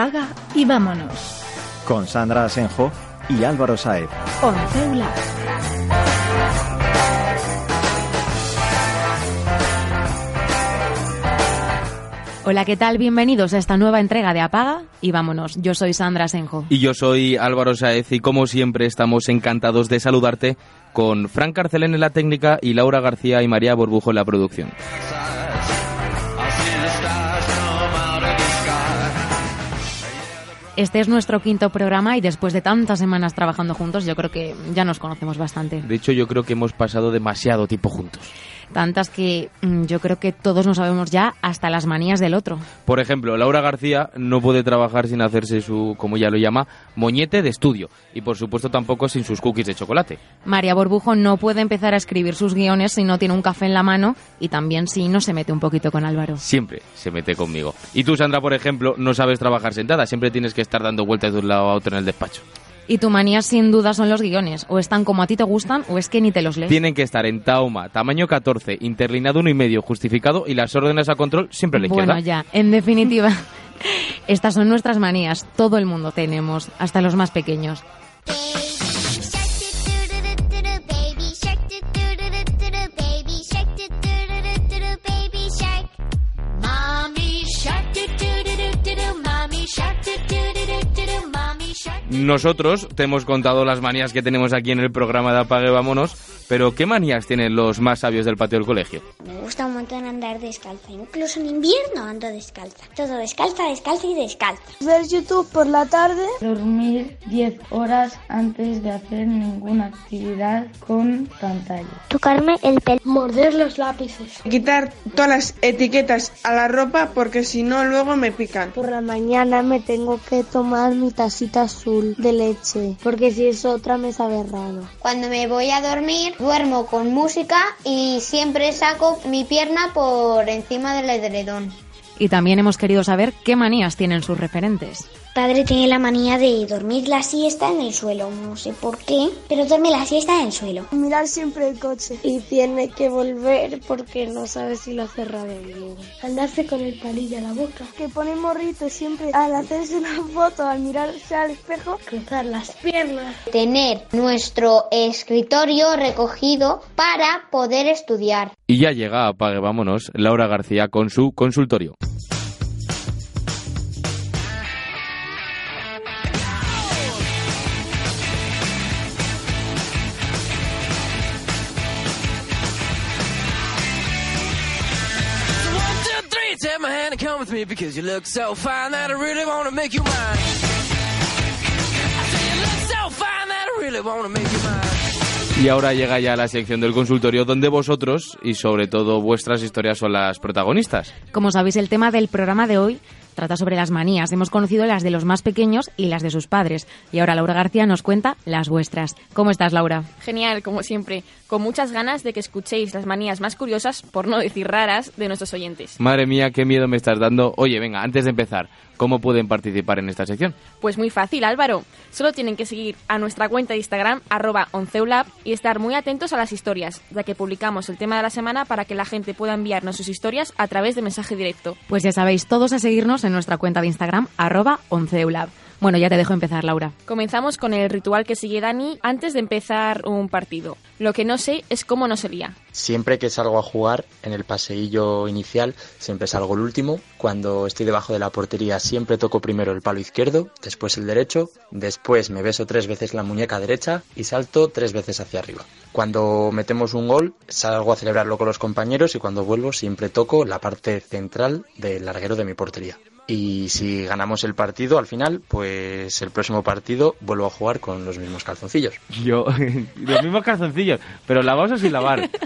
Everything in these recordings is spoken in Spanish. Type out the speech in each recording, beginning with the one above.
apaga y vámonos. Con Sandra Asenjo y Álvaro Saez. Onceula. Hola, ¿qué tal? Bienvenidos a esta nueva entrega de Apaga y vámonos. Yo soy Sandra Senjo. Y yo soy Álvaro Saez y como siempre estamos encantados de saludarte con Frank Carcelén en la técnica y Laura García y María Borbujo en la producción. Este es nuestro quinto programa y después de tantas semanas trabajando juntos, yo creo que ya nos conocemos bastante. De hecho, yo creo que hemos pasado demasiado tiempo juntos tantas que mm, yo creo que todos nos sabemos ya hasta las manías del otro. Por ejemplo, Laura García no puede trabajar sin hacerse su, como ella lo llama, moñete de estudio y por supuesto tampoco sin sus cookies de chocolate. María Borbujo no puede empezar a escribir sus guiones si no tiene un café en la mano y también si no se mete un poquito con Álvaro. Siempre se mete conmigo. Y tú, Sandra, por ejemplo, no sabes trabajar sentada, siempre tienes que estar dando vueltas de un lado a otro en el despacho. Y tu manía sin duda son los guiones. O están como a ti te gustan o es que ni te los lees. Tienen que estar en Tauma, tamaño 14, interlinado uno y medio, justificado y las órdenes a control siempre a la izquierda. Bueno, ya. En definitiva, estas son nuestras manías. Todo el mundo tenemos, hasta los más pequeños. Nosotros te hemos contado las manías que tenemos aquí en el programa de Apague Vámonos, pero ¿qué manías tienen los más sabios del patio del colegio? Me gusta un montón andar descalza, incluso en invierno ando descalza. Todo descalza, descalza y descalza. Ver YouTube por la tarde. Dormir 10 horas antes de hacer ninguna actividad con pantalla. Tocarme el pelo. Morder los lápices. Quitar todas las etiquetas a la ropa porque si no luego me pican. Por la mañana me tengo que tomar mi tacita azul de leche, porque si es otra me sabe raro. Cuando me voy a dormir, duermo con música y siempre saco mi pierna por encima del edredón. Y también hemos querido saber qué manías tienen sus referentes padre tiene la manía de dormir la siesta en el suelo. No sé por qué, pero duerme la siesta en el suelo. Mirar siempre el coche y tiene que volver porque no sabe si lo ha cerrado bien. Andarse con el palillo a la boca. Que pone morrito siempre al hacerse una foto, al mirarse al espejo, cruzar las piernas. Tener nuestro escritorio recogido para poder estudiar. Y ya llega, apague, vámonos, Laura García con su consultorio. really want to make you. Y ahora llega ya la sección del consultorio donde vosotros y sobre todo vuestras historias son las protagonistas. Como sabéis, el tema del programa de hoy trata sobre las manías. Hemos conocido las de los más pequeños y las de sus padres. Y ahora Laura García nos cuenta las vuestras. ¿Cómo estás, Laura? Genial, como siempre. Con muchas ganas de que escuchéis las manías más curiosas, por no decir raras, de nuestros oyentes. Madre mía, qué miedo me estás dando. Oye, venga, antes de empezar, ¿Cómo pueden participar en esta sección? Pues muy fácil, Álvaro. Solo tienen que seguir a nuestra cuenta de Instagram, arroba onceulab, y estar muy atentos a las historias, ya que publicamos el tema de la semana para que la gente pueda enviarnos sus historias a través de mensaje directo. Pues ya sabéis, todos a seguirnos en nuestra cuenta de Instagram, arroba onceulab. Bueno, ya te dejo empezar, Laura. Comenzamos con el ritual que sigue Dani antes de empezar un partido. Lo que no sé es cómo no sería. Siempre que salgo a jugar, en el paseillo inicial, siempre salgo el último. Cuando estoy debajo de la portería, siempre toco primero el palo izquierdo, después el derecho, después me beso tres veces la muñeca derecha y salto tres veces hacia arriba. Cuando metemos un gol, salgo a celebrarlo con los compañeros y cuando vuelvo siempre toco la parte central del larguero de mi portería y si ganamos el partido al final, pues el próximo partido vuelvo a jugar con los mismos calzoncillos. Yo, los mismos calzoncillos, pero lavados o sin lavar.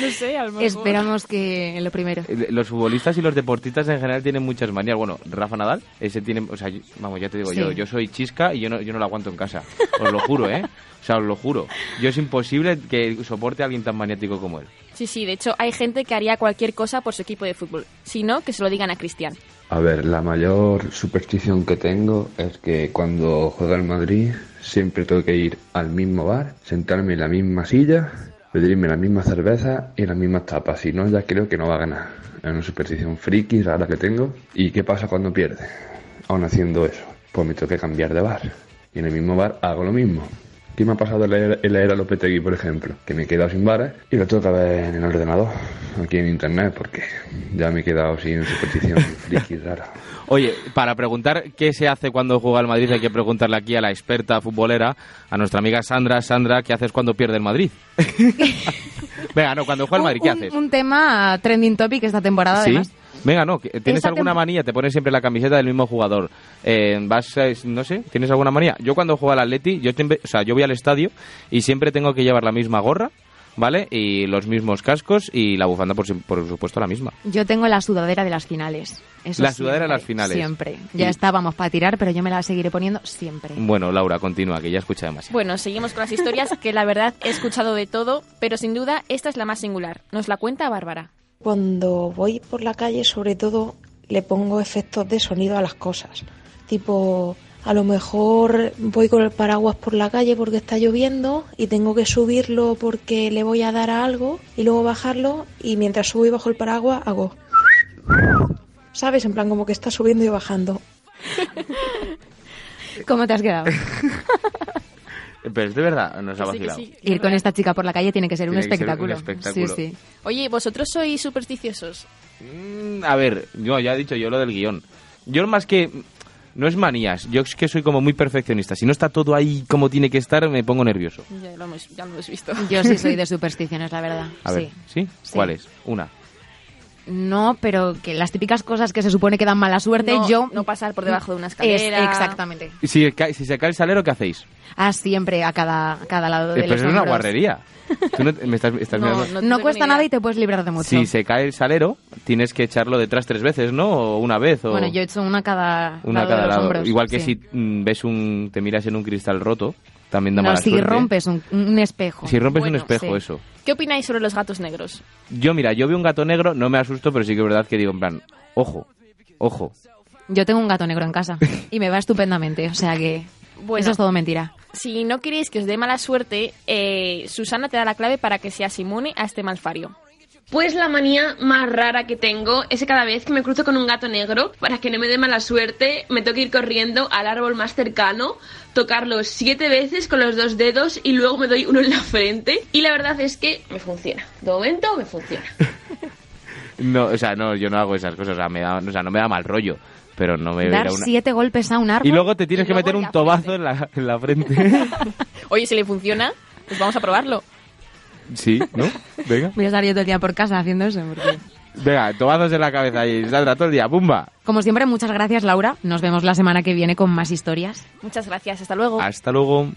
No sé, a Esperamos que lo primero. Eh, los futbolistas y los deportistas en general tienen muchas manías. Bueno, Rafa Nadal, ese tiene, o sea, vamos, ya te digo, yo, yo soy chisca y yo no, yo no lo aguanto en casa. Os lo juro, ¿eh? O sea, os lo juro. Yo es imposible que soporte a alguien tan maniático como él. Sí, sí, de hecho hay gente que haría cualquier cosa por su equipo de fútbol. Si no, que se lo digan a Cristian. A ver, la mayor superstición que tengo es que cuando juega el Madrid siempre tengo que ir al mismo bar, sentarme en la misma silla, pedirme la misma cerveza y las mismas tapas. Si no, ya creo que no va a ganar. Es una superstición friki rara que tengo. ¿Y qué pasa cuando pierde? aún haciendo eso, pues me tengo que cambiar de bar. Y en el mismo bar hago lo mismo. ¿Qué me ha pasado en la era, en la era Lopetegui, por ejemplo? Que me he quedado sin bares y lo tengo que ver en el ordenador, aquí en internet, porque ya me he quedado sin superstición friki rara. Oye, para preguntar qué se hace cuando juega el Madrid, hay que preguntarle aquí a la experta futbolera, a nuestra amiga Sandra. Sandra, ¿qué haces cuando pierde el Madrid? Venga, no, cuando juega el Madrid, ¿qué Un- haces? Un tema trending topic esta temporada, ¿Sí? además. Venga, no, que- ¿tienes alguna manía? Te pones siempre la camiseta del mismo jugador. Eh, vas, a- no sé, ¿tienes alguna manía? Yo cuando juego al Atleti, yo, o sea, yo voy al estadio y siempre tengo que llevar la misma gorra, ¿vale? Y los mismos cascos y la bufanda, por, por supuesto, la misma. Yo tengo la sudadera de las finales. Eso La sudadera de siempre, las finales. Siempre. Ya Y- estábamos para tirar, pero yo me la seguiré poniendo siempre. Bueno, Laura, continúa, que ya escucha demasiado. Bueno, seguimos con las historias, que la verdad he escuchado de todo, pero sin duda esta es la más singular. Nos la cuenta Bárbara. Cuando voy por la calle, sobre todo, le pongo efectos de sonido a las cosas. Tipo, a lo mejor voy con el paraguas por la calle porque está lloviendo y tengo que subirlo porque le voy a dar a algo y luego bajarlo y mientras subo y bajo el paraguas hago... ¿Sabes? En plan como que está subiendo y bajando. ¿Cómo te has quedado? Pero es de verdad, nos ha sí, que vacilado. sí. Ir con esta chica por la calle tiene que ser un Tiene que ser un espectáculo. espectáculo. Sí, sí. Oye, ¿vosotros sois supersticiosos? Mm, A ver, yo ya he dicho yo lo del guion. Yo más que... No es manías, yo es que soy como muy perfeccionista. Si no está todo ahí como tiene que estar, me pongo nervioso. Ya lo hemos, ya lo hemos visto. Yo sí soy de supersticiones, la verdad. A ver, sí. ¿sí? ¿Cuál es? Una. No, pero que las típicas cosas que se supone que dan mala suerte, No- yo... no pasar por debajo de una Es- escalera. exactamente. Y Si, si se cae el salero, ¿qué hacéis? Ah, siempre a cada, a cada lado de Eh, pero es una guarrería. Tú no- me estás, estás mirando- No, cuesta nada y te puedes librar de mucho. Si se cae el salero, tienes que echarlo detrás tres veces, ¿no? O una vez. O Bueno, yo he hecho una a cada una lado cada de los lado. hombros. Igual que sí. si mm, ves un, te miras en un cristal roto, también da No, mala si suerte. rompes un, un espejo. Si rompes un espejo, sí. eso. ¿Qué opináis sobre los gatos negros? Yo, mira, yo veo un gato negro, no me asusto, pero sí que es verdad que digo, en plan, ojo, ojo. Yo tengo un gato negro en casa y me va estupendamente, o sea que Bueno. eso es todo mentira. Si no queréis que os dé mala suerte, eh, Susana te da la clave para que seas inmune a este malfario. Pues la manía más rara que tengo es que cada vez que me cruzo con un gato negro, para que no me dé mala suerte, me tengo que ir corriendo al árbol más cercano, tocarlo siete veces con los dos dedos y luego me doy uno en la frente. Y la verdad es que me funciona. De momento me funciona. No, o sea, no, yo no hago esas cosas, o sea, me da, o sea no me da mal rollo, pero no me Dar da una... siete golpes a un árbol. Y luego te tienes que meter un tobazo en la, en la frente. Oye, si le funciona, pues vamos a probarlo. Sí, ¿no? Venga. Voy a estar yo todo el día por casa haciendo eso. Porque... Venga, tobazos en la cabeza y Sandra todo el día, ¡pumba! Como siempre, muchas gracias, Laura. Nos vemos la semana que viene con más historias. Muchas gracias, hasta luego. Hasta luego.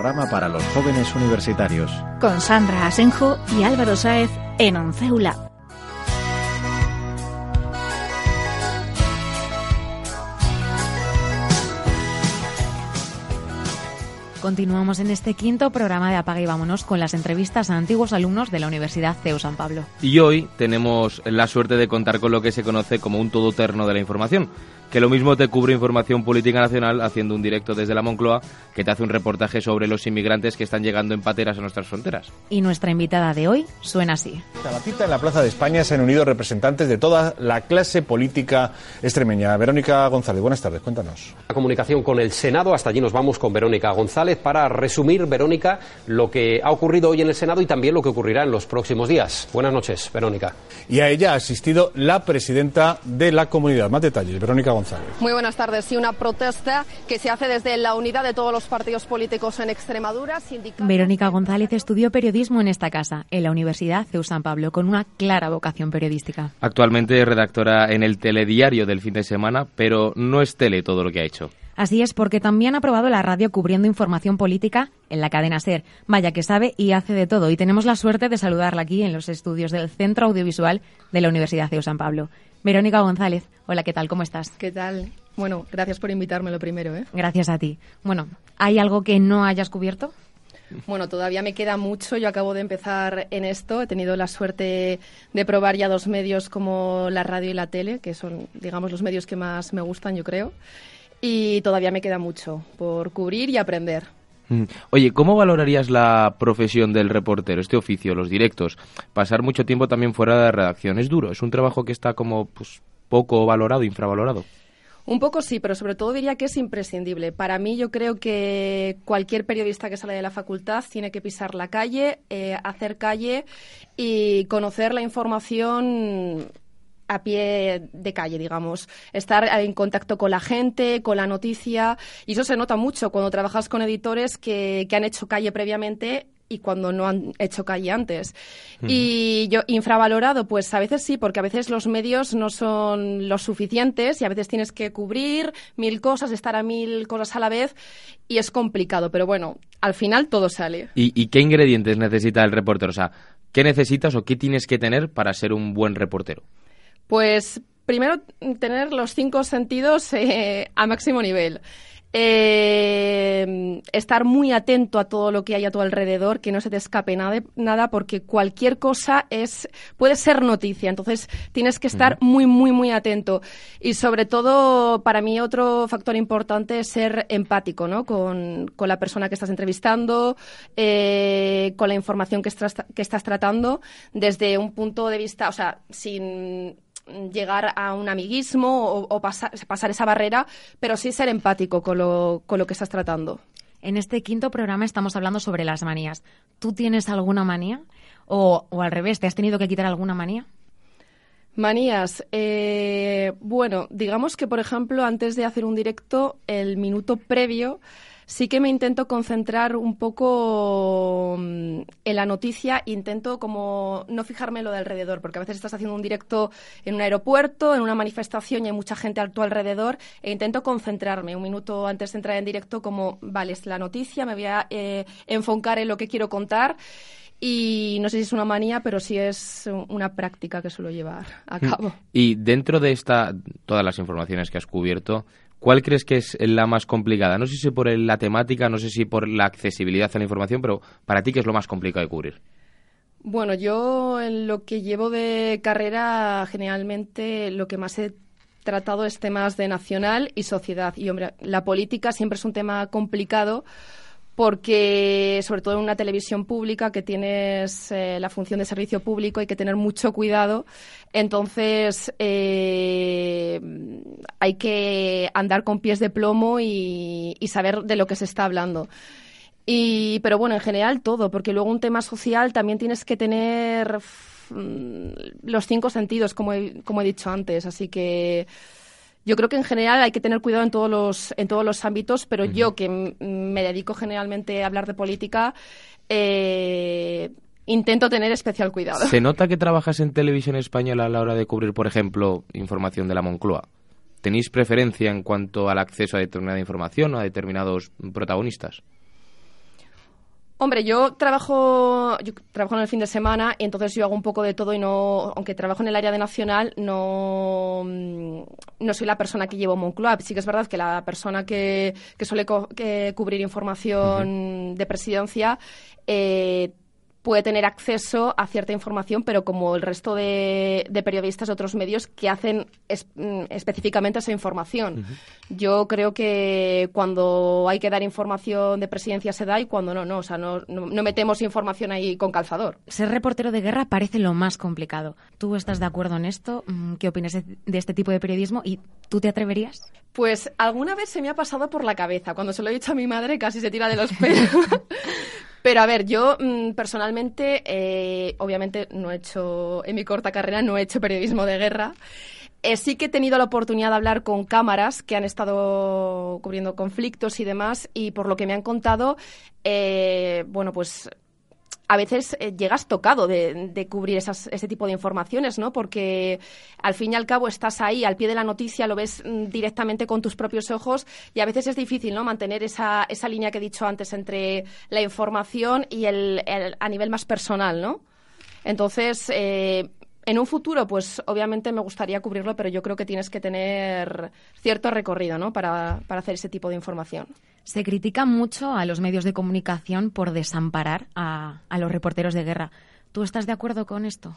Programa para los jóvenes universitarios. Con Sandra Asenjo y Álvaro Sáez en Onceula. Continuamos en este quinto programa de Apaga y Vámonos con las entrevistas a antiguos alumnos de la Universidad CEU San Pablo. Y hoy tenemos la suerte de contar con lo que se conoce como un todoterno de la información, que lo mismo te cubre información política nacional haciendo un directo desde la Moncloa que te hace un reportaje sobre los inmigrantes que están llegando en pateras a nuestras fronteras. Y nuestra invitada de hoy suena así. A la cita en la Plaza de España se han unido representantes de toda la clase política extremeña. Verónica González, buenas tardes, cuéntanos. La comunicación con el Senado, hasta allí nos vamos con Verónica González para resumir, Verónica, lo que ha ocurrido hoy en el Senado y también lo que ocurrirá en los próximos días. Buenas noches, Verónica. Y a ella ha asistido la presidenta de la comunidad. Más detalles, Verónica González. Muy buenas tardes. Sí, una protesta que se hace desde la unidad de todos los partidos políticos en Extremadura. Verónica González estudió periodismo en esta casa, en la Universidad CEU San Pablo, con una clara vocación periodística. Actualmente es redactora en el telediario del fin de semana, pero no es tele todo lo que ha hecho. Así es, porque también ha probado la radio cubriendo información política en la cadena SER. Vaya que sabe y hace de todo. Y tenemos la suerte de saludarla aquí en los estudios del Centro Audiovisual de la Universidad CEU San Pablo. Verónica González, hola, ¿qué tal? ¿Cómo estás? ¿Qué tal? Bueno, gracias por invitarme lo primero, ¿eh? Gracias a ti. Bueno, ¿hay algo que no hayas cubierto? Bueno, todavía me queda mucho. Yo acabo de empezar en esto. He tenido la suerte de probar ya dos medios como la radio y la tele, que son, digamos, los medios que más me gustan, yo creo. y todavía me queda mucho por cubrir y aprender. Mm. Oye, ¿cómo valorarías la profesión del reportero, este oficio, los directos? Pasar mucho tiempo también fuera de la redacción es duro, es un trabajo que está como pues, poco valorado, infravalorado. Un poco sí, pero sobre todo diría que es imprescindible. Para mí yo creo que cualquier periodista que sale de la facultad tiene que pisar la calle, eh, hacer calle y conocer la información a pie de calle, digamos. Estar en contacto con la gente, con la noticia. Y eso se nota mucho cuando trabajas con editores que, que han hecho calle previamente y cuando no han hecho calle antes. Y yo, infravalorado, pues a veces sí, porque a veces los medios no son los suficientes y a veces tienes que cubrir mil cosas, estar a mil cosas a la vez y es complicado, pero bueno, al final todo sale. ¿Y, y qué ingredientes necesita el reportero? O sea, ¿qué necesitas o qué tienes que tener para ser un buen reportero? Pues primero tener los cinco sentidos eh, a máximo nivel. Eh, estar muy atento a todo lo que hay a tu alrededor, que no se te escape nada, nada, porque cualquier cosa es puede ser noticia. Entonces tienes que estar muy, muy, muy atento. Y sobre todo, para mí otro factor importante es ser empático, ¿no? Con, con la persona que estás entrevistando, eh, con la información que estás, que estás tratando, desde un punto de vista, o sea, sin llegar a un amiguismo o, pasar, esa barrera, pero sí ser empático con lo, con lo que estás tratando. En este quinto programa estamos hablando sobre las manías. ¿Tú tienes alguna manía? O, al revés, ¿te has tenido que quitar alguna manía? Manías. Eh, bueno, digamos que, por ejemplo, antes de hacer un directo, el minuto previo sí que me intento concentrar un poco mm, en la noticia, intento como no fijarme lo de alrededor, porque a veces estás haciendo un directo en un aeropuerto, en una manifestación y hay mucha gente a tu alrededor, e intento concentrarme un minuto antes de entrar en directo como, vale, es la noticia, me voy a eh, enfocar en lo que quiero contar. Y no sé si es una manía, pero sí es una práctica que suelo llevar a mm. cabo. Y dentro de esta, todas las informaciones que has cubierto, ¿Cuál crees que es la más complicada? No sé si por la temática, no sé si por la accesibilidad a la información, pero para ti, ¿qué es lo más complicado de cubrir? Bueno, yo en lo que llevo de carrera, generalmente lo que más he tratado es temas de nacional y sociedad. Y, hombre, la política siempre es un tema complicado porque sobre todo en una televisión pública que tienes eh, la función de servicio público hay que tener mucho cuidado. Entonces eh, hay que andar con pies de plomo y, saber de lo que se está hablando. Y pero bueno en general todo porque luego un tema social también tienes que tener mm, los cinco sentidos como como he dicho antes. Así que yo creo que en general hay que tener cuidado en todos los, en todos los ámbitos, pero yo que me dedico generalmente a hablar de política, eh, intento tener especial cuidado. ¿Se nota que trabajas en televisión española a la hora de cubrir, por ejemplo, información de la Moncloa? ¿Tenéis preferencia en cuanto al acceso a determinada información o a determinados protagonistas? Hombre, yo trabajo, yo trabajo en el fin de semana y entonces yo hago un poco de todo y no, aunque trabajo en el área de nacional, no, mm, no soy la persona que llevo Moncloa. Sí que es verdad que la persona que, que suele que cubrir información de presidencia eh, puede tener acceso a cierta información, pero como el resto de, periodistas de otros medios que hacen mm, específicamente esa información. Yo creo que cuando hay que dar información de presidencia se da y cuando no, no. O sea, no, no, metemos información ahí con calzador. Ser reportero de guerra parece lo más complicado. ¿Tú estás de acuerdo en esto? Mm, ¿Qué opinas de este tipo de periodismo? ¿Y tú te atreverías? Pues alguna vez se me ha pasado por la cabeza. Cuando se lo he dicho a mi madre casi se tira de los pelos. Pero a ver, yo mm, personalmente, eh, obviamente no he hecho, en mi corta carrera no he hecho periodismo de guerra. Eh, sí que he tenido la oportunidad de hablar con cámaras que han estado cubriendo conflictos y demás, y por lo que me han contado, eh, bueno, pues a veces eh, llegas tocado de, cubrir esas, ese tipo de informaciones, ¿no? Porque al fin y al cabo estás ahí, al pie de la noticia, lo ves mm, directamente con tus propios ojos y a veces es difícil, ¿no? Mantener esa, esa línea que he dicho antes entre la información y el, a nivel más personal, ¿no? Entonces, eh, en un futuro, pues obviamente me gustaría cubrirlo, pero yo creo que tienes que tener cierto recorrido, ¿no? Para, para hacer ese tipo de información. Se critica mucho a los medios de comunicación por desamparar a, los reporteros de guerra. ¿Tú estás de acuerdo con esto?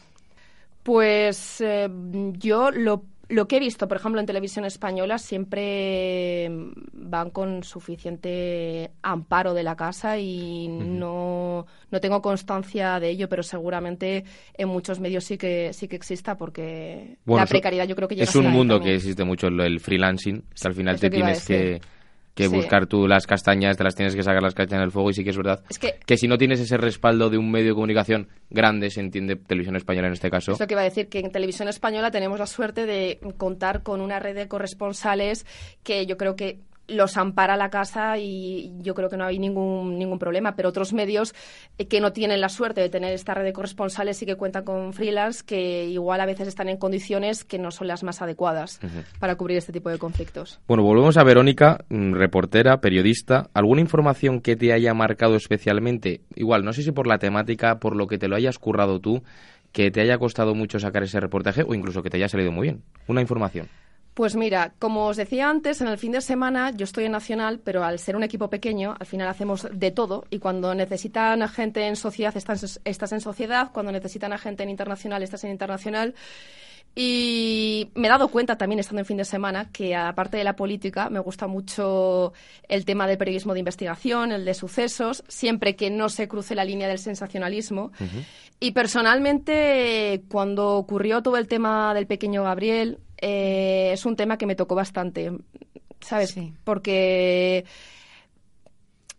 Pues eh, yo lo, lo que he visto, por ejemplo, en televisión española, siempre van con suficiente amparo de la casa y no, no tengo constancia de ello, pero seguramente en muchos medios sí que sí que exista porque la precariedad yo creo que llega Es un mundo que existe mucho el freelancing, que al final te tienes que que buscar tú las castañas, te las tienes que sacar las castañas del fuego y sí que es verdad que, si no tienes ese respaldo de un medio de comunicación grande, se entiende televisión española en este caso. Eso que iba a decir, que en televisión española tenemos la suerte de contar con una red de corresponsales que yo creo que los ampara la casa y yo creo que no hay ningún, ningún problema. Pero otros medios eh, que no tienen la suerte de tener esta red de corresponsales sí que cuentan con freelance que igual a veces están en condiciones que no son las más adecuadas para cubrir este tipo de conflictos. Bueno, volvemos a Verónica, mm, reportera, periodista. ¿Alguna información que te haya marcado especialmente? Igual, no sé si por la temática, por lo que te lo hayas currado tú, que te haya costado mucho sacar ese reportaje o incluso que te haya salido muy bien. Una información. Pues mira, como os decía antes, en el fin de semana yo estoy en Nacional, pero al ser un equipo pequeño, al final hacemos de todo y cuando necesitan a gente en sociedad, estás, estás en sociedad, cuando necesitan a gente en internacional, estás en internacional. Y me he dado cuenta también estando en fin de semana que aparte de la política me gusta mucho el tema del periodismo de investigación, el de sucesos, siempre que no se cruce la línea del sensacionalismo. Y personalmente cuando ocurrió todo el tema del pequeño Gabriel, eh, es un tema que me tocó bastante, ¿sabes? Porque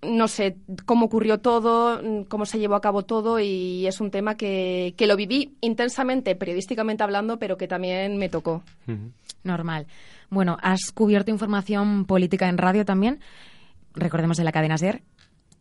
no sé cómo ocurrió todo, cómo se llevó a cabo todo y es un tema que, que lo viví intensamente, periodísticamente hablando, pero que también me tocó. Normal. Bueno, has cubierto información política en radio también. Recordemos en la cadena SER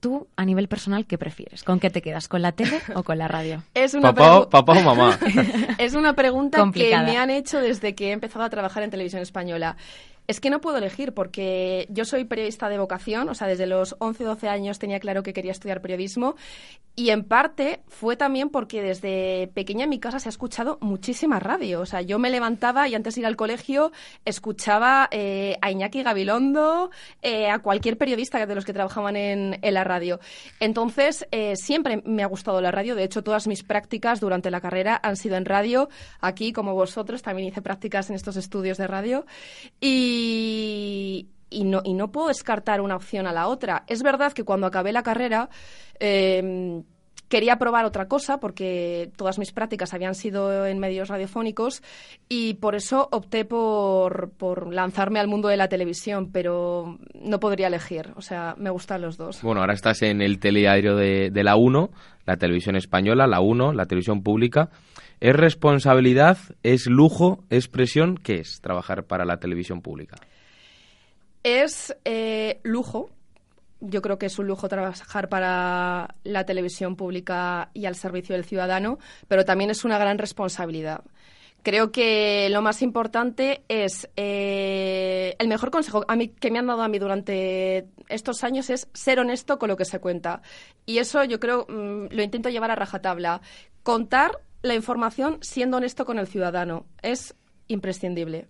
tú, a nivel personal, ¿qué prefieres? ¿Con qué te quedas? ¿Con la tele o con la radio? Es una papá, o mamá. es una pregunta que me han hecho desde que he empezado a trabajar en televisión española. Es que no puedo elegir porque yo soy periodista de vocación, o sea, desde los 11 12 años tenía claro que quería estudiar periodismo y en parte fue también porque desde pequeña en mi casa se ha escuchado muchísima radio, o sea, yo me levantaba y antes de ir al colegio escuchaba eh, a Iñaki Gabilondo, eh, a cualquier periodista de los que trabajaban en, la radio. Entonces, eh, siempre me ha gustado la radio, de hecho, todas mis prácticas durante la carrera han sido en radio, aquí como vosotros, también hice prácticas en estos estudios de radio. Y y, no, y no puedo descartar una opción a la otra. Es verdad que cuando acabé la carrera em, quería probar otra cosa porque todas mis prácticas habían sido en medios radiofónicos y por eso opté por, lanzarme al mundo de la televisión, pero no podría elegir. O sea, me gustan los dos. Bueno, ahora estás en el teleario de, de la 1, la televisión española, la 1, la televisión pública. ¿Es responsabilidad, es lujo, es presión? ¿Qué es trabajar para la televisión pública? Es eh, lujo. Yo creo que es un lujo trabajar para la televisión pública y al servicio del ciudadano, pero también es una gran responsabilidad. Creo que lo más importante es eh, el mejor consejo a mí, que me han dado a mí durante estos años es ser honesto con lo que se cuenta. Y eso yo creo mm, lo intento llevar a rajatabla. Contar la información siendo honesto con el ciudadano. Es imprescindible.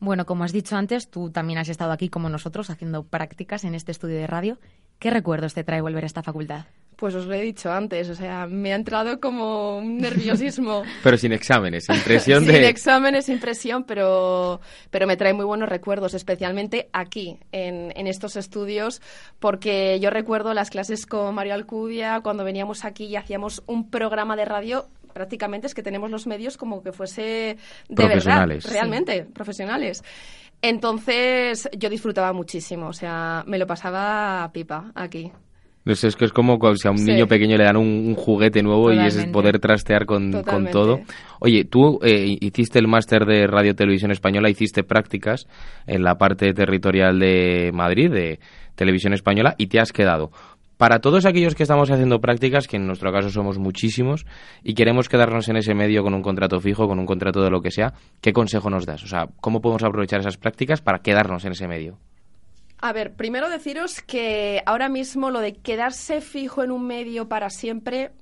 Bueno, como has dicho antes, tú también has estado aquí como nosotros haciendo prácticas en este estudio de radio. ¿Qué recuerdos te trae volver a esta facultad? Pues os lo he dicho antes, o sea, me ha entrado como un nerviosismo. pero sin exámenes, impresión de... Sin exámenes, impresión, pero, pero me trae muy buenos recuerdos, especialmente aquí, en, en estos estudios, porque yo recuerdo las clases con Mario Alcudia, cuando veníamos aquí y hacíamos un programa de radio prácticamente es que tenemos los medios como que fuese de verdad, realmente, profesionales. Entonces yo disfrutaba muchísimo, o sea, me lo pasaba pipa aquí. Es, que es como si a un niño pequeño le dan un, juguete nuevo y es poder trastear con, todo. Oye, tú eh, hiciste el máster de Radio Televisión Española, hiciste prácticas en la parte territorial de Madrid, de Televisión Española, y te has quedado. Para todos aquellos que estamos haciendo prácticas, que en nuestro caso somos muchísimos, y queremos quedarnos en ese medio con un contrato fijo, con un contrato de lo que sea, ¿qué consejo nos das? O sea, ¿cómo podemos aprovechar esas prácticas para quedarnos en ese medio? A ver, primero deciros que ahora mismo lo de quedarse fijo en un medio para siempre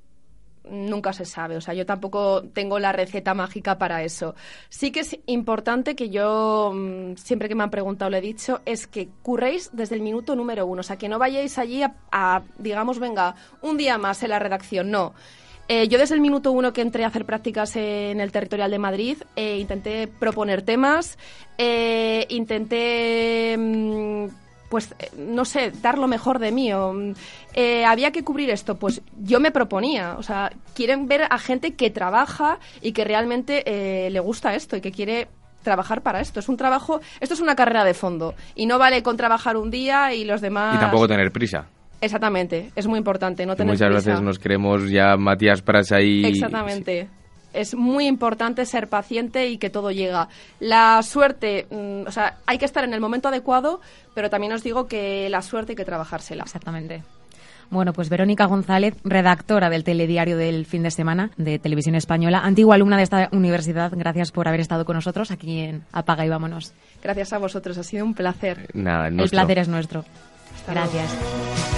nunca se sabe. O sea, yo tampoco tengo la receta mágica para eso. Sí que es importante que yo, mm, siempre que me han preguntado, lo he dicho, es que curréis desde el minuto número uno. O sea, que no vayáis allí a, digamos, venga, un día más en la redacción. No Eh, yo desde el minuto uno que entré a hacer prácticas en el territorial de Madrid, eh, intenté proponer temas, eh, intenté... mm, pues eh, no sé, dar lo mejor de mí. O, mm, eh, había que cubrir esto, pues yo me proponía. O sea, quieren ver a gente que trabaja y que realmente eh, le gusta esto y que quiere trabajar para esto. Es un trabajo, esto es una carrera de fondo y no vale con trabajar un día y los demás. Y tampoco tener prisa. Exactamente, es muy importante no tener Muchas prisa. veces nos creemos ya Matías Prats ahí. Exactamente. Es muy importante ser paciente y que todo llega. La suerte, mm, o sea, hay que estar en el momento adecuado, pero también os digo que la suerte hay que trabajársela. Exactamente. Bueno, pues Verónica González, redactora del telediario del fin de semana de Televisión Española, antigua alumna de esta universidad, gracias por haber estado con nosotros aquí en Apaga y Vámonos. Gracias a vosotros, ha sido un placer. Nada, El nuestro. placer es nuestro. Hasta. Gracias.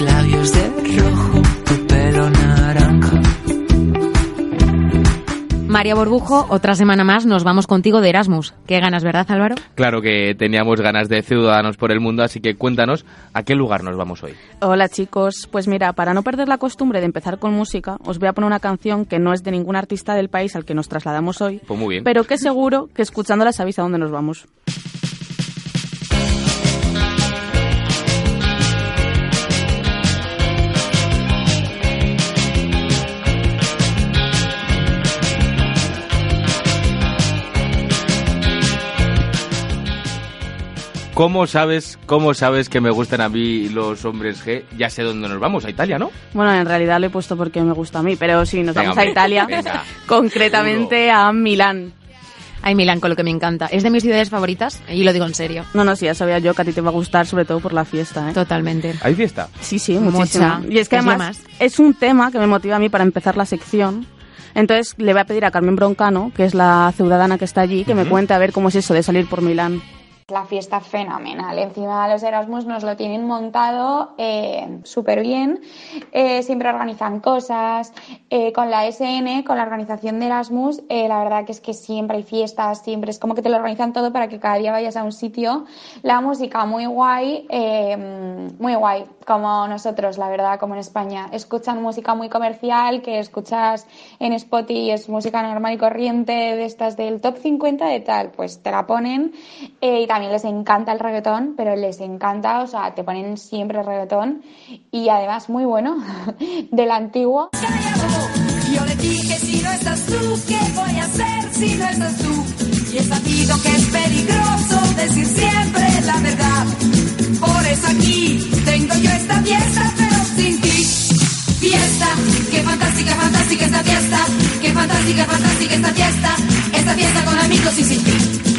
Tus labios de rojo, tu pelo naranja. María Borbujo, otra semana más nos vamos contigo de Erasmus. Qué ganas, ¿verdad, Álvaro? Claro que teníamos ganas de ciudadanos por el mundo, así que cuéntanos a qué lugar nos vamos hoy. Hola chicos, pues mira, para no perder la costumbre de empezar con música, os voy a poner una canción que no es de ningún artista del país al que nos trasladamos hoy, Pues muy bien. pero que seguro que escuchándola sabéis a dónde nos vamos. ¿Cómo sabes, ¿Cómo sabes que me gustan a mí los hombres G? Ya sé dónde nos vamos, a Italia, ¿no? Bueno, en realidad lo he puesto porque me gusta a mí, pero sí, nos Venga, vamos a Italia, venga. concretamente a Milán. Ay, Milán, con lo que me encanta. Es de mis ciudades favoritas y lo digo en serio. No, no, sí, ya sabía yo que a ti te va a gustar, sobre todo por la fiesta, ¿eh? Totalmente. ¿Hay fiesta? Sí, sí, Mucha. muchísimo. Y es que Es lo además es un tema que me motiva a mí para empezar la sección. Entonces le voy a pedir a Carmen Broncano, que es la ciudadana que está allí, que me cuente a ver cómo es eso de salir por Milán. La fiesta fenomenal. Encima los Erasmus nos lo tienen montado eh, súper bien. Eh, siempre organizan cosas. Eh, con la SN, con la organización de Erasmus, eh, la verdad que es que siempre hay fiestas, siempre es como que te lo organizan todo para que cada día vayas a un sitio. La música muy guay, eh, muy guay, como nosotros, la verdad, como en España. Escuchan música muy comercial que escuchas en Spotify, es música normal y corriente de estas del top 50 de tal, pues te la ponen. Eh, y también les encanta el reggaetón, pero les encanta, o sea, te ponen siempre reggaetón. Y además muy bueno, del antiguo. Yo le dije si no estás tú, ¿qué voy a hacer si no estás tú? Y he sabido que es peligroso decir siempre la verdad. Por eso aquí tengo yo esta fiesta, pero sin ti. Fiesta, qué fantástica, fantástica esta fiesta. Qué fantástica, fantástica esta fiesta. Esta fiesta con amigos y sin ti.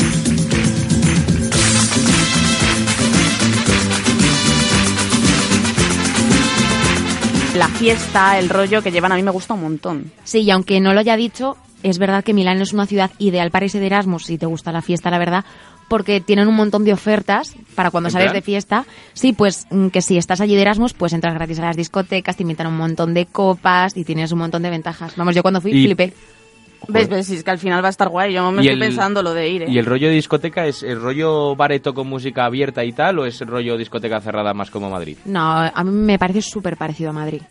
La fiesta, el rollo que llevan a mí me gusta un montón. Sí, y aunque no lo haya dicho, es verdad que Milán es una ciudad ideal para irse de Erasmus si te gusta la fiesta, la verdad, porque tienen un montón de ofertas para cuando ¿En sales plan? de fiesta. Sí, pues mm, que si estás allí de Erasmus, pues entras gratis a las discotecas, te invitan a un montón de copas y tienes un montón de ventajas. Vamos, yo cuando fui Y- flipé. ¿Ves? ¿Ves? Si es que al final va a estar guay. Yo me Y estoy el- pensando lo de ir, ¿eh? ¿Y el rollo de discoteca es el rollo bareto con música abierta y tal o es el rollo discoteca cerrada más como Madrid? No, a mí me parece súper parecido a Madrid.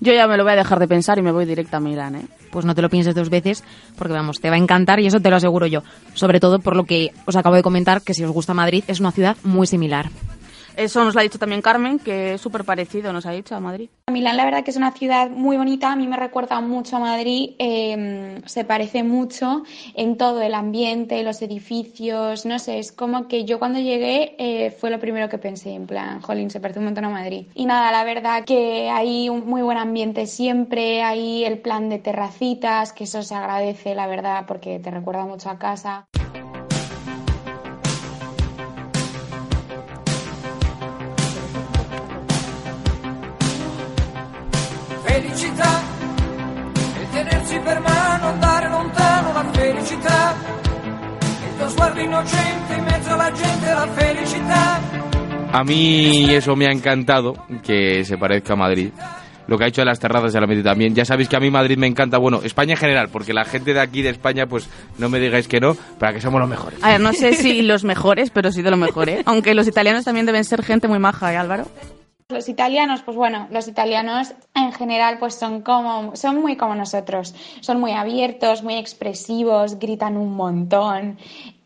Yo ya me lo voy a dejar de pensar y me voy directa a Milán, ¿eh? Pues no te lo pienses dos veces, porque vamos, te va a encantar y eso te lo aseguro yo. Sobre todo por lo que os acabo de comentar, que si os gusta Madrid, es una ciudad muy similar. Eso nos lo ha dicho también Carmen, que es súper parecido, nos ha dicho a Madrid. Milán la verdad que es una ciudad muy bonita, a mí me recuerda mucho a Madrid, eh, se parece mucho en todo el ambiente, los edificios, no sé, es como que yo cuando llegué eh, fue lo primero que pensé, en plan, jolín, se parece un montón a Madrid. Y nada, la verdad que hay un muy buen ambiente siempre, hay el plan de terracitas, que eso se agradece, la verdad, porque te recuerda mucho a casa. Felicità e tenersi per mano, andare lontano la felicità. Il tuo sguardo innocente in mezzo alla gente, la felicità. A mí eso me ha encantado, que se parezca a Madrid. Lo que ha hecho de las terrazas se la mete también. Ya sabéis que a mí Madrid me encanta, bueno, España en general, porque la gente de aquí de España, pues no me digáis que no, para que somos los mejores. A ver, no sé si los mejores, pero sí de lo mejor, ¿eh? Aunque los italianos también deben ser gente muy maja, ¿eh, Álvaro? Los italianos, pues bueno, los italianos en general pues son como son muy como nosotros, son muy abiertos, muy expresivos, gritan un montón,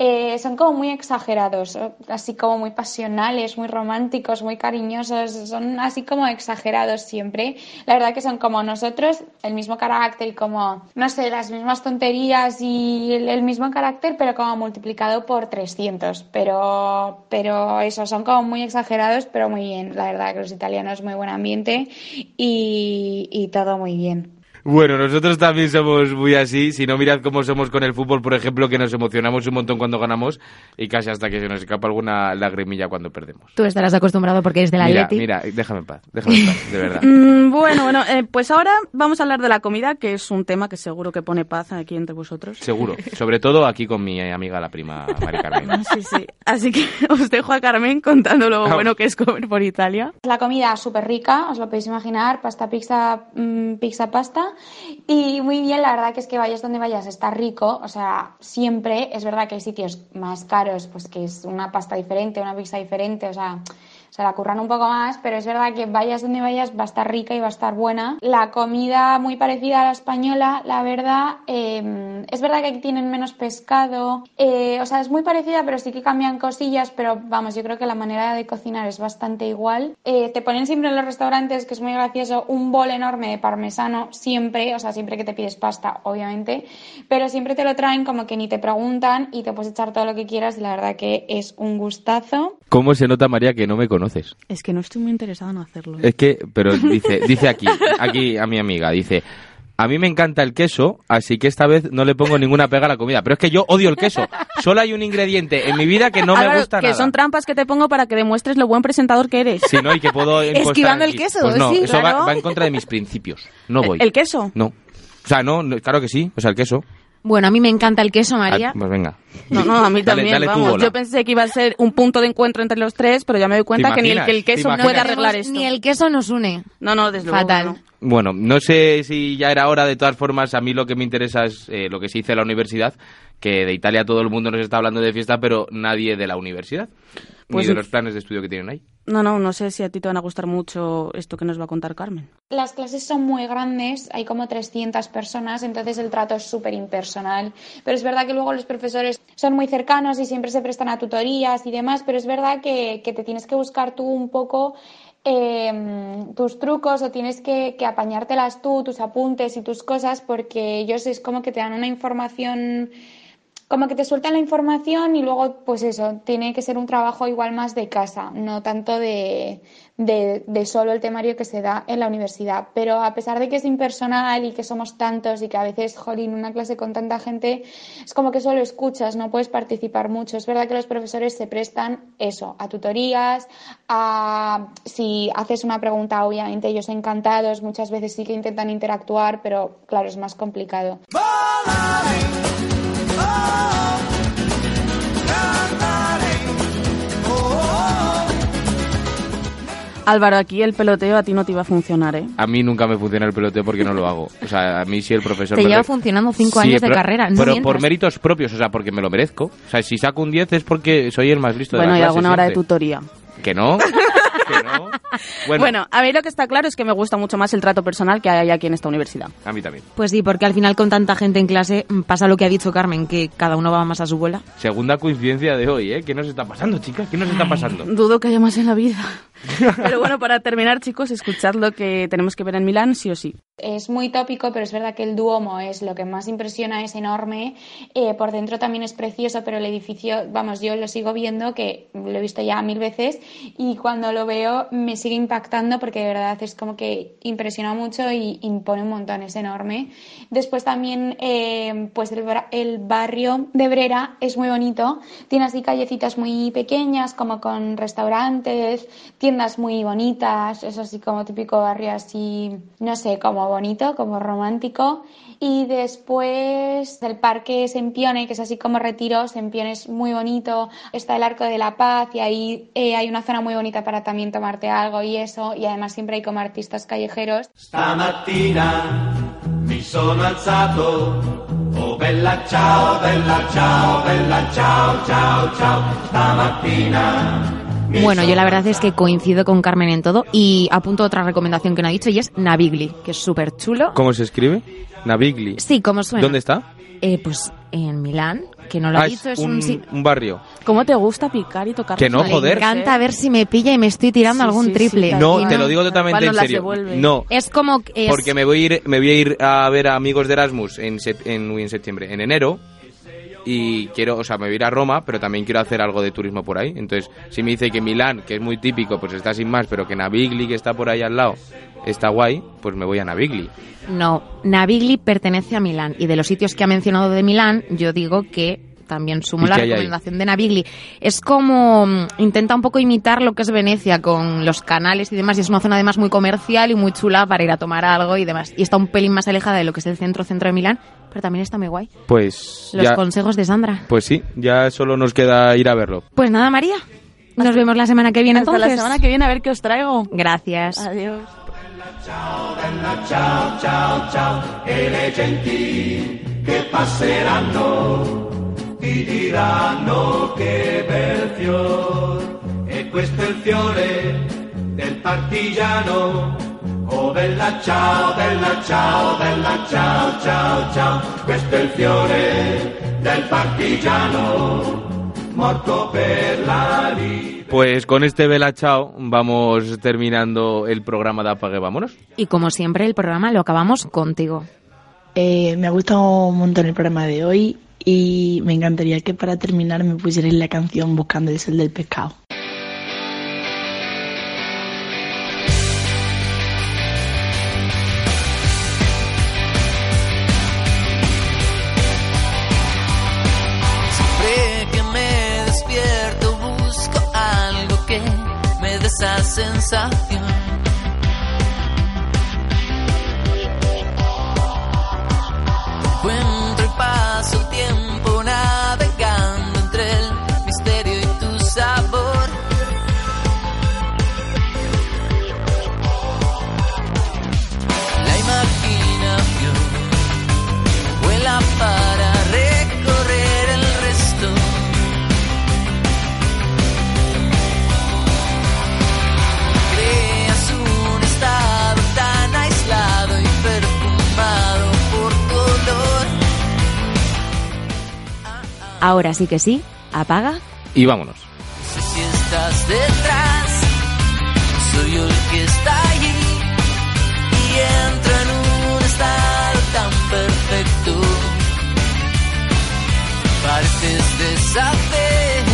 eh, son como muy exagerados, así como muy pasionales, muy románticos, muy cariñosos, son así como exagerados siempre. La verdad que son como nosotros, el mismo carácter y como, no sé, las mismas tonterías y el, mismo carácter, pero como multiplicado por 300. Pero, pero eso, son como muy exagerados, pero muy bien. La verdad que los italianos muy buen ambiente y, y todo muy bien. Bueno, nosotros también somos muy así. Si no, mirad cómo somos con el fútbol, por ejemplo, que nos emocionamos un montón cuando ganamos y casi hasta que se nos escapa alguna lagrimilla cuando perdemos. Tú estarás acostumbrado porque eres de la Mira, Atleti. mira, déjame en paz, déjame en paz, de verdad. Mm, bueno, bueno, eh, pues ahora vamos a hablar de la comida, que es un tema que seguro que pone paz aquí entre vosotros. Seguro. Sobre todo aquí con mi amiga, la prima Mari Carmen. Sí, sí. Así que os dejo a Carmen contando lo bueno que es comer por Italia. La comida súper rica, os lo podéis imaginar, pasta, pizza, mm, pizza, pasta. Y muy bien, la verdad que es que vayas donde vayas, está rico. O sea, siempre es verdad que hay sitios más caros, pues que es una pasta diferente, una pizza diferente, o sea, se la curran un poco más, pero es verdad que vayas donde vayas va a estar rica y va a estar buena. La comida muy parecida a la española, la verdad, eh, es verdad que aquí tienen menos pescado, eh, o sea, es muy parecida, pero sí que cambian cosillas, pero vamos, yo creo que la manera de cocinar es bastante igual. Eh, te ponen siempre en los restaurantes, que es muy gracioso, un bol enorme de parmesano, siempre, o sea, siempre que te pides pasta, obviamente, pero siempre te lo traen como que ni te preguntan y te puedes echar todo lo que quieras y la verdad que es un gustazo. ¿Cómo se nota, María, que no me conoces? Es que no estoy muy interesada en hacerlo. Es que, pero dice, dice aquí, aquí a mi amiga, dice, a mí me encanta el queso, así que esta vez no le pongo ninguna pega a la comida. Pero es que yo odio el queso. Solo hay un ingrediente en mi vida que no me gusta que nada. son trampas que te pongo para que demuestres lo buen presentador que eres. Sí, ¿no? Y que puedo Esquivando el queso, Pues no, sí, eso va- claro. va, en contra de mis principios. No ¿El- voy. el queso? No. O sea, no, no, claro que sí. O sea, el queso. Bueno, a mí me encanta el queso, María. Ah, pues venga. No, no, a mí Dale- también, dale vamos. Yo pensé que iba a ser un punto de encuentro entre los tres, pero ya me doy cuenta que ni el, que el ¿Te queso puede arreglar esto. Ni el queso nos une. No, no, desde luego Fatal. no. Bueno, no sé si ya era hora, de todas formas, a mí lo que me interesa es eh, lo que se dice en la universidad, que de Italia todo el mundo nos está hablando de fiesta, pero nadie de la universidad, Pues ni de sí. los planes de estudio que tienen ahí. No, no, no sé si a ti te van a gustar mucho esto que nos va a contar Carmen. Las clases son muy grandes, hay como 300 personas, entonces el trato es súper impersonal. Pero es verdad que luego los profesores son muy cercanos y siempre se prestan a tutorías y demás, pero es verdad que, que te tienes que buscar tú un poco eh, tus trucos o tienes que, que apañártelas tú, tus apuntes y tus cosas, porque ellos es como que te dan una información como que te sueltan la información y luego, pues eso, tiene que ser un trabajo igual más de casa, no tanto de, de, solo el temario que se da en la universidad. Pero a pesar de que es impersonal y que somos tantos y que a veces, jolín, una clase con tanta gente, es como que solo escuchas, no puedes participar mucho. Es verdad que los profesores se prestan eso, a tutorías, a si haces una pregunta, obviamente ellos encantados, muchas veces sí que intentan interactuar, pero claro, es más complicado. Álvaro, aquí el peloteo a ti no te iba a funcionar, ¿eh? A mí nunca me funciona el peloteo porque no lo hago. O sea, a mí sí el profesor... Te me lleva funcionando cinco Sí, años de carrera. No pero mientas. por méritos propios, o sea, porque me lo merezco. O sea, si saco un 10 es porque soy el más listo de Bueno, la y clase alguna hora de tutoría. Que no. que no. Bueno, Bueno, a mí lo que está claro es que me gusta mucho más el trato personal que hay aquí en esta universidad. a mí también. Pues sí, porque al final con tanta gente en clase mm, pasa lo que ha dicho Carmen, que cada uno va más a su bola. Segunda coincidencia de hoy, ¿eh? ¿Qué nos está pasando, chicas? ¿Qué nos está pasando? Dudo que haya más en la vida. Pero bueno, para terminar, chicos, escuchad lo que tenemos que ver en Milán, sí o sí. Es muy tópico, pero es verdad que el Duomo es lo que más impresiona, es enorme. Eh, por dentro también es precioso, pero el edificio, vamos, yo lo sigo viendo, que lo he visto ya mil veces, y cuando lo veo me sigue impactando porque de verdad es como que impresiona mucho y impone un montón, es enorme. Después también, eh, pues el, el barrio de Brera es muy bonito, tiene así callecitas muy pequeñas, como con restaurantes, tiendas muy bonitas, es así como típico barrio así, no sé, como bonito, como romántico. Y después el parque Sempione, que es así como retiro, Sempione es muy bonito, está el Arco de la Paz y ahí eh, hay una zona muy bonita para también tomarte algo y eso, y además siempre hay como artistas callejeros. Stamattina mi sono alzato, oh bella ciao, bella ciao, bella ciao, ciao, ciao. Stamattina Bueno, yo la verdad es que coincido con Carmen en todo y apunto otra recomendación que no ha dicho y es Navigli, que es súper chulo. ¿Cómo se escribe? Navigli. Sí, como suena. ¿Dónde está? Eh, pues en Milán, que no lo Ah, ha es dicho, es un, un, sí- un barrio. ¿Cómo te gusta picar y tocar Que no, joder. Me encanta ver si me pilla y me estoy tirando Sí, algún sí, sí, triple. No, Y te lo digo totalmente en serio. No, Es como que es- porque me voy a ir, me voy a ir a ver a amigos de Erasmus en, sep- en, uy, en septiembre, en enero. Y quiero, o sea, me voy a ir a Roma, pero también quiero hacer algo de turismo por ahí. Entonces, si me dice que Milán, que es muy típico, pues está sin más, pero que Navigli, que está por ahí al lado, está guay, pues me voy a Navigli. No, Navigli pertenece a Milán y de los sitios que ha mencionado de Milán, yo digo que también sumo ¿Y la hay recomendación de Navigli. Es como mm, intenta un poco imitar lo que es Venecia con los canales y demás y es una zona además muy comercial y muy chula para ir a tomar algo y demás. Y está un pelín más alejada de lo que es el centro centro de Milán, pero también está muy guay. Pues Los ya, consejos de Sandra. pues sí, ya solo nos queda ir a verlo. Pues nada, María. Nos vemos la semana que viene Hasta entonces. la semana que viene a ver qué os traigo. Gracias. Adiós. Bella ciao, ciao, ciao. E le genti che passeranno ti diranno che bel fior. E questo è il fiore del partigiano. Oh bella ciao, bella ciao, bella ciao, ciao, ciao. Questo è il fiore del partigiano morto per la vita. Pues con este vela chao vamos terminando el programa de Apague Vámonos. Y como siempre, el programa lo acabamos contigo. Eh, me ha gustado un montón el programa de hoy y me encantaría que para terminar me pusierais la canción Buscando el sol del pescado. Siempre Ahora sí que sí, apaga. Y vámonos. No sé si estás detrás, soy yo el que está allí y entro en un estado tan perfecto. Pareces de saber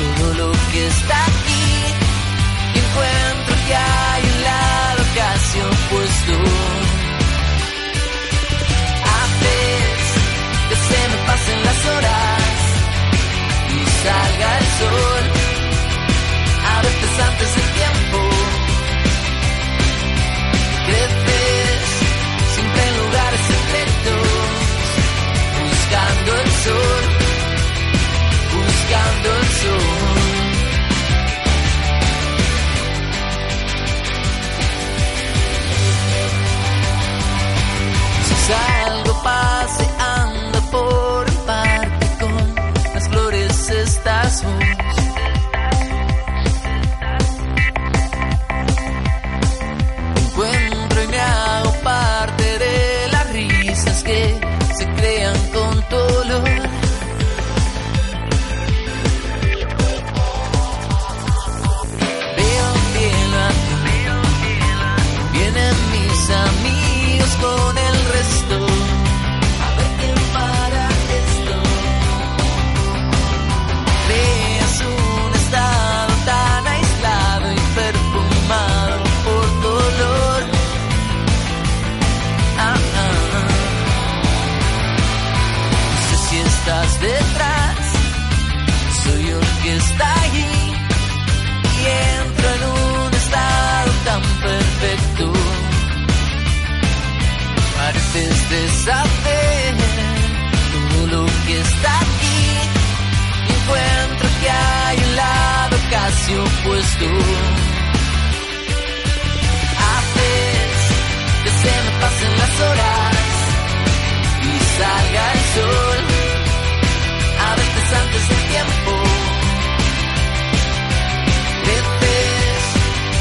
todo lo que está aquí y encuentro que hay en la locación puesto. Salga el sol. A veces antes del tiempo. Creces siempre en lugares secretos, buscando el sol. que casi opuesto. Haces que se me pasen las horas y salga el sol. A veces antes del tiempo. Veces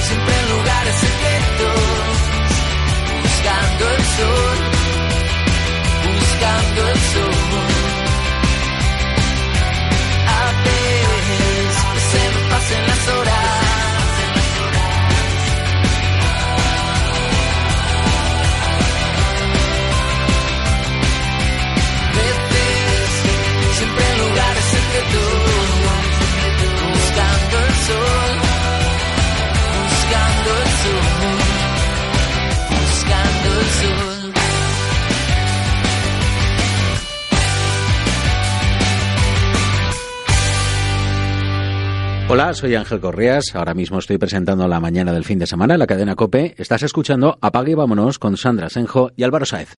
siempre en lugares secretos. Buscando el sol. Buscando el sol. Se me pasen las Hola, soy Ángel Correas. Ahora mismo estoy presentando la mañana del fin de semana en la cadena Cope. Estás escuchando Apague y Vámonos con Sandra Senjo y Álvaro Saez.